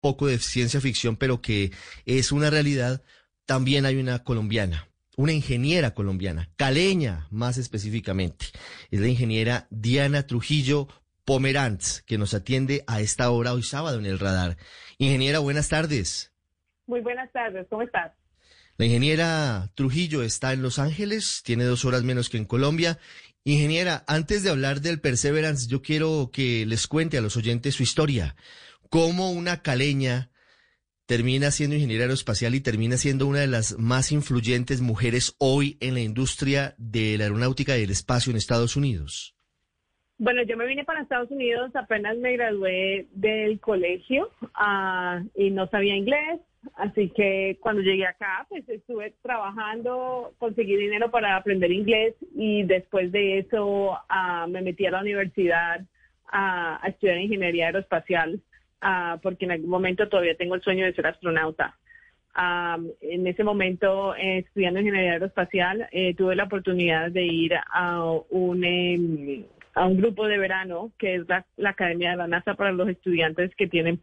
poco de ciencia ficción, pero que es una realidad, también hay una colombiana, una ingeniera colombiana, caleña más específicamente. Es la ingeniera Diana Trujillo Pomerantz, que nos atiende a esta hora hoy sábado en el radar. Ingeniera, buenas tardes. Muy buenas tardes, ¿cómo estás? La ingeniera Trujillo está en Los Ángeles, tiene dos horas menos que en Colombia. Ingeniera, antes de hablar del Perseverance, yo quiero que les cuente a los oyentes su historia. Cómo una caleña termina siendo ingeniera aeroespacial y termina siendo una de las más influyentes mujeres hoy en la industria de la aeronáutica y del espacio en Estados Unidos. Bueno, yo me vine para Estados Unidos, apenas me gradué del colegio uh, y no sabía inglés, así que cuando llegué acá, pues estuve trabajando, conseguí dinero para aprender inglés y después de eso uh, me metí a la universidad a estudiar ingeniería aeroespacial uh, porque en algún momento todavía tengo el sueño de ser astronauta. Um, en ese momento, eh, estudiando ingeniería aeroespacial, eh, tuve la oportunidad de ir a un... Eh, a un grupo de verano, que es la, Academia de la NASA para los estudiantes que tienen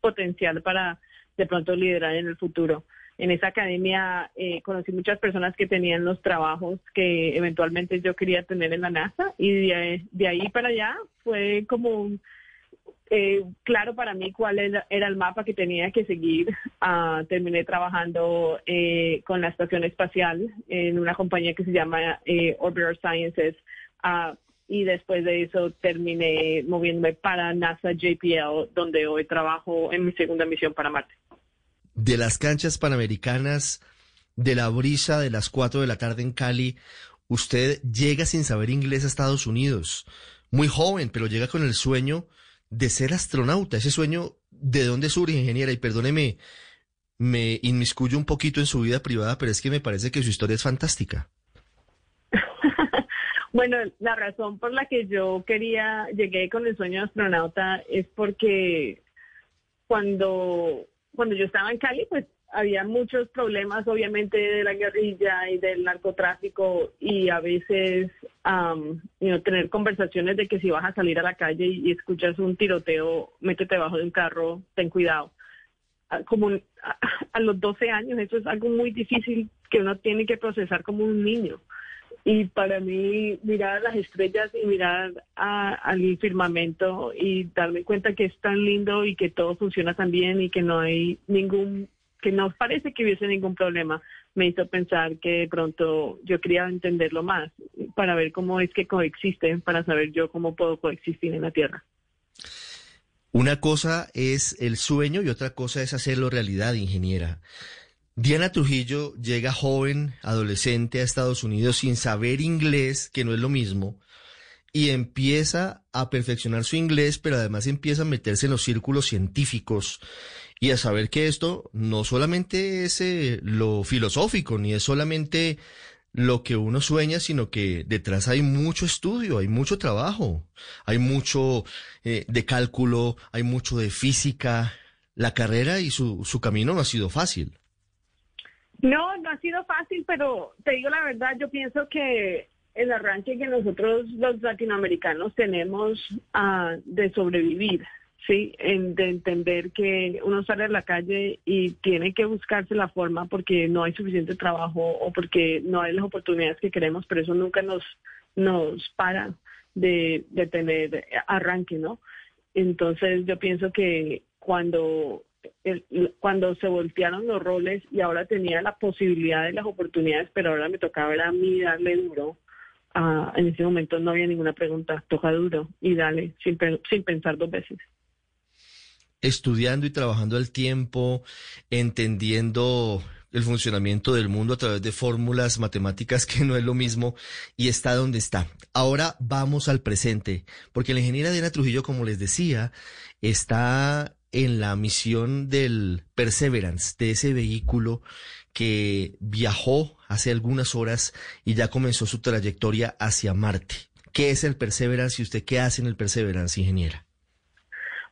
potencial para de pronto liderar en el futuro. En esa academia eh, conocí muchas personas que tenían los trabajos que eventualmente yo quería tener en la NASA y de, ahí para allá fue como eh, claro para mí cuál era, el mapa que tenía que seguir. Uh, terminé trabajando eh, con la estación espacial en una compañía que se llama eh, Orbital Sciences. Uh, y después de eso terminé moviéndome para NASA JPL, donde hoy trabajo en mi segunda misión para Marte. De las canchas panamericanas, de la brisa de las 4 de la tarde en Cali, usted llega sin saber inglés a Estados Unidos, muy joven, pero llega con el sueño de ser astronauta. Ese sueño, ¿de dónde surge, ingeniera? Y perdóneme, me inmiscuyo un poquito en su vida privada, pero es que me parece que su historia es fantástica. Bueno, la razón por la que yo quería, llegué con el sueño de astronauta es porque cuando, cuando yo estaba en Cali, pues había muchos problemas, obviamente, de la guerrilla y del narcotráfico y a veces um, tener conversaciones de que si vas a salir a la calle y, escuchas un tiroteo, métete debajo de un carro, ten cuidado. Ah, como a, a los 12 años, eso es algo muy difícil que uno tiene que procesar como un niño. Y para mí mirar las estrellas y mirar al firmamento y darme cuenta que es tan lindo y que todo funciona tan bien y que no hay ningún, que no parece que hubiese ningún problema, me hizo pensar que de pronto yo quería entenderlo más para ver cómo es que coexisten, para saber yo cómo puedo coexistir en la Tierra. Una cosa es el sueño y otra cosa es hacerlo realidad, ingeniera. Diana Trujillo llega joven, adolescente a Estados Unidos sin saber inglés, que no es lo mismo, y empieza a perfeccionar su inglés, pero además empieza a meterse en los círculos científicos y a saber que esto no solamente es eh, lo filosófico, ni es solamente lo que uno sueña, sino que detrás hay mucho estudio, hay mucho trabajo, hay mucho eh, de cálculo, hay mucho de física. La carrera y su, su camino no ha sido fácil. No, no ha sido fácil, pero te digo la verdad, yo pienso que el arranque que nosotros los latinoamericanos tenemos uh, de sobrevivir, ¿sí? En, de entender que uno sale a la calle y tiene que buscarse la forma porque no hay suficiente trabajo o porque no hay las oportunidades que queremos, pero eso nunca nos, nos para de, tener arranque, ¿no? Entonces yo pienso que cuando cuando se voltearon los roles y ahora tenía la posibilidad de las oportunidades, pero ahora me tocaba a mí darle duro. Ah, en ese momento no había ninguna pregunta, toca duro y dale sin, sin pensar dos veces. Estudiando y trabajando al tiempo, entendiendo el funcionamiento del mundo a través de fórmulas matemáticas que no es lo mismo y está donde está. Ahora vamos al presente, porque la ingeniera Diana Trujillo, como les decía, está en la misión del Perseverance, de ese vehículo que viajó hace algunas horas y ya comenzó su trayectoria hacia Marte. ¿Qué es el Perseverance y usted qué hace en el Perseverance, ingeniera?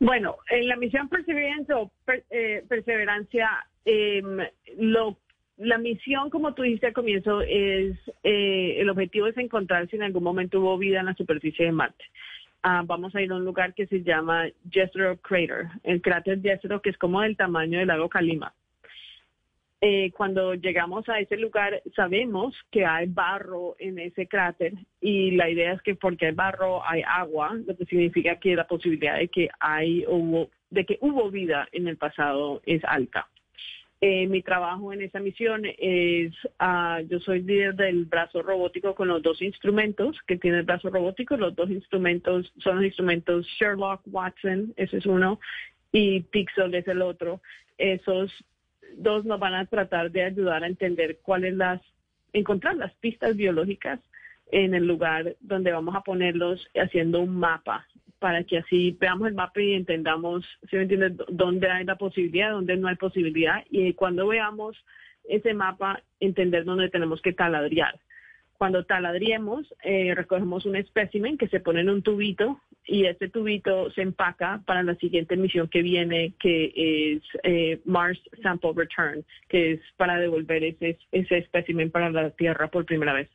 Bueno, en la misión Perseverance o eh, Perseverancia, em, lo, la misión, como tú dijiste al comienzo, es eh, el objetivo es encontrar si en algún momento hubo vida en la superficie de Marte. ah, vamos a ir a un lugar que se llama Jezero Crater, el cráter Jezero, que es como del tamaño del lago Calima. Eh, cuando llegamos a ese lugar sabemos que hay barro en ese cráter y la idea es que porque hay barro hay agua, lo que significa que la posibilidad de que hay hubo, de que hubo vida en el pasado es alta. Eh, mi trabajo en esa misión es, uh, yo soy líder del brazo robótico con los dos instrumentos que tiene el brazo robótico. Los dos instrumentos son los instrumentos Sherlock Watson, ese es uno, y Pixel es el otro. Esos dos nos van a tratar de ayudar a entender cuáles las, encontrar las pistas biológicas en el lugar donde vamos a ponerlos haciendo un mapa para que así veamos el mapa y entendamos, si me entiendes, dónde hay la posibilidad, dónde no hay posibilidad y cuando veamos ese mapa entender dónde tenemos que taladriar. Cuando taladriemos, eh, recogemos un espécimen que se pone en un tubito y ese tubito se empaca para la siguiente misión que viene, que es eh, Mars Sample Return, que es para devolver ese, ese espécimen para la Tierra por primera vez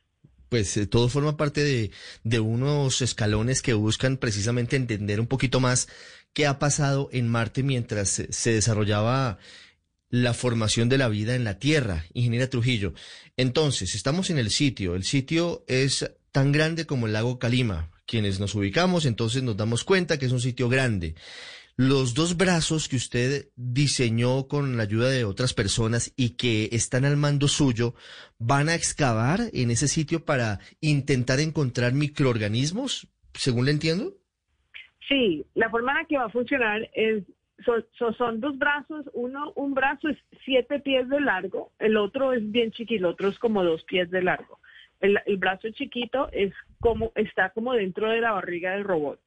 pues eh, todo forma parte de, de, unos escalones que buscan precisamente entender un poquito más qué ha pasado en Marte mientras se desarrollaba la formación de la vida en la Tierra, ingeniera Trujillo. Entonces, estamos en el sitio. El sitio es tan grande como el lago Calima. Quienes nos ubicamos, entonces nos damos cuenta que es un sitio grande. Los dos brazos que usted diseñó con la ayuda de otras personas y que están al mando suyo, ¿van a excavar en ese sitio para intentar encontrar microorganismos, según le entiendo? Sí, la forma en la que va a funcionar es son dos brazos, uno, un brazo es siete pies de largo, el otro es bien chiquito, el otro es como dos pies de largo. El, brazo chiquito es como, está como dentro de la barriga del robot.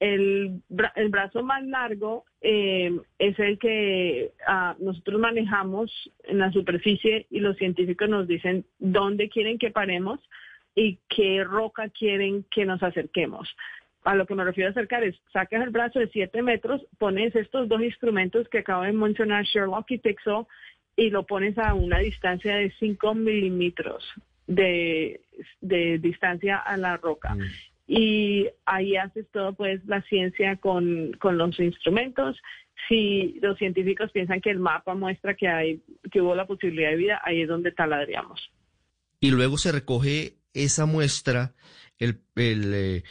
El, brazo más largo eh, es el que ah, nosotros manejamos en la superficie y los científicos nos dicen dónde quieren que paremos y qué roca quieren que nos acerquemos a lo que me refiero a acercar es, sacas el brazo de 7 metros, pones estos dos instrumentos que acabo de mencionar, Sherlock y Pixel, y lo pones a una distancia de 5 milímetros de, distancia a la roca. Mm. Y ahí haces todo, pues, la ciencia con, con los instrumentos. Si los científicos piensan que el mapa muestra que, hay, que hubo la posibilidad de vida, ahí es donde taladriamos. Y luego se recoge esa muestra, el, el eh,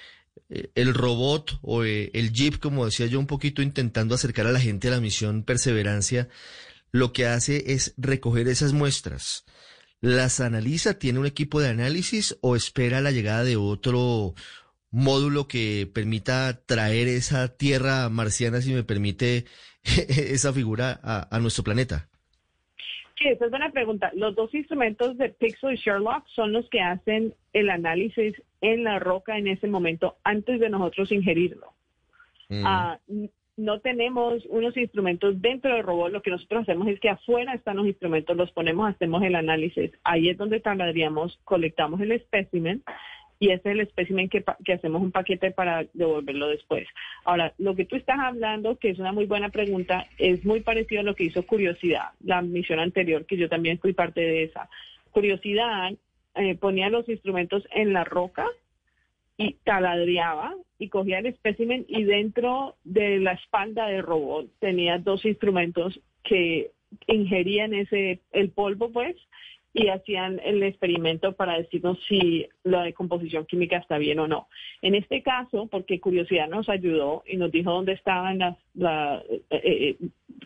eh, el robot o eh, el jeep, como decía yo, un poquito intentando acercar a la gente a la misión Perseverancia, lo que hace es recoger esas muestras. ¿Las analiza? ¿Tiene un equipo de análisis o espera la llegada de otro módulo que permita traer esa tierra marciana, si me permite esa figura, a nuestro planeta? Sí, esa es buena pregunta. Los dos instrumentos de Pixel y Sherlock son los que hacen el análisis en la roca en ese momento antes de nosotros ingerirlo. Mm. Ah, no tenemos unos instrumentos dentro del robot, lo que nosotros hacemos es que afuera están los instrumentos, los ponemos, hacemos el análisis. Ahí es donde tardaríamos, colectamos el espécimen y ese es el espécimen que, hacemos un paquete para devolverlo después. Ahora, lo que tú estás hablando, que es una muy buena pregunta, es muy parecido a lo que hizo Curiosidad, la misión anterior, que yo también fui parte de esa. Curiosidad eh, ponía los instrumentos en la roca y taladreaba y cogía el espécimen y dentro de la espalda del robot tenía dos instrumentos que ingerían ese el polvo pues y hacían el experimento para decirnos si la decomposición química está bien o no. En este caso, porque curiosidad nos ayudó y nos dijo dónde estaban las, la, eh, eh,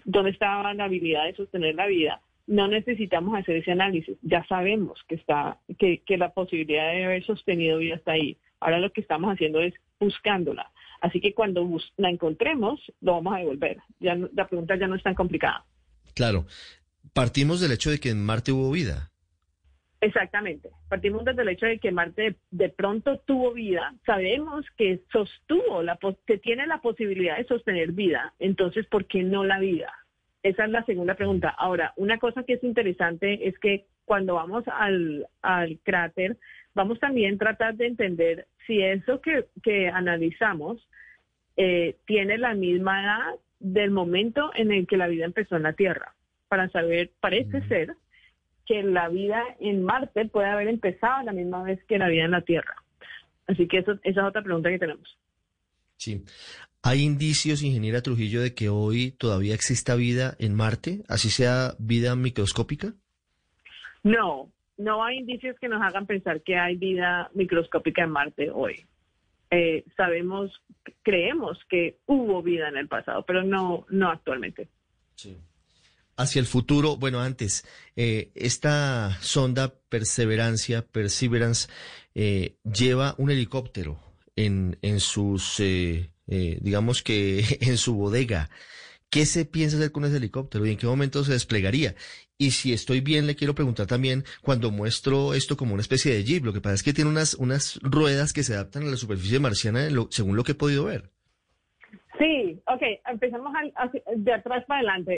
dónde estaba la habilidad de sostener la vida, no necesitamos hacer ese análisis. Ya sabemos que está, que la posibilidad de haber sostenido vida está ahí. Ahora lo que estamos haciendo es buscándola. Así que cuando la encontremos, lo vamos a devolver. Ya la pregunta ya no es tan complicada. Claro. Partimos del hecho de que en Marte hubo vida. Exactamente. Partimos desde el hecho de que Marte de pronto tuvo vida. Sabemos que sostuvo, la, que tiene la posibilidad de sostener vida. Entonces, ¿por qué no la vida? Esa es la segunda pregunta. Ahora, una cosa que es interesante es que cuando vamos al, cráter, vamos también a tratar de entender si eso que, analizamos eh, tiene la misma edad del momento en el que la vida empezó en la Tierra. Para saber, parece ser que la vida en Marte puede haber empezado a la misma vez que la vida en la Tierra. Así que eso, esa es otra pregunta que tenemos. Sí. ¿Hay indicios, ingeniera Trujillo, de que hoy todavía exista vida en Marte, así sea vida microscópica? No, no hay indicios que nos hagan pensar que hay vida microscópica en Marte hoy. Eh, sabemos, creemos que hubo vida en el pasado, pero no, no actualmente. Sí. Hacia el futuro, bueno, antes, eh, esta sonda Perseverancia, Perseverance, eh, lleva un helicóptero en, en sus, eh, eh, digamos que en su bodega. ¿Qué se piensa hacer con ese helicóptero y en qué momento se desplegaría? Y si estoy bien, le quiero preguntar también, cuando muestro esto como una especie de jeep, lo que pasa es que tiene unas, unas ruedas que se adaptan a la superficie marciana, lo- según lo que he podido ver. Sí, ok, empezamos de atrás para adelante.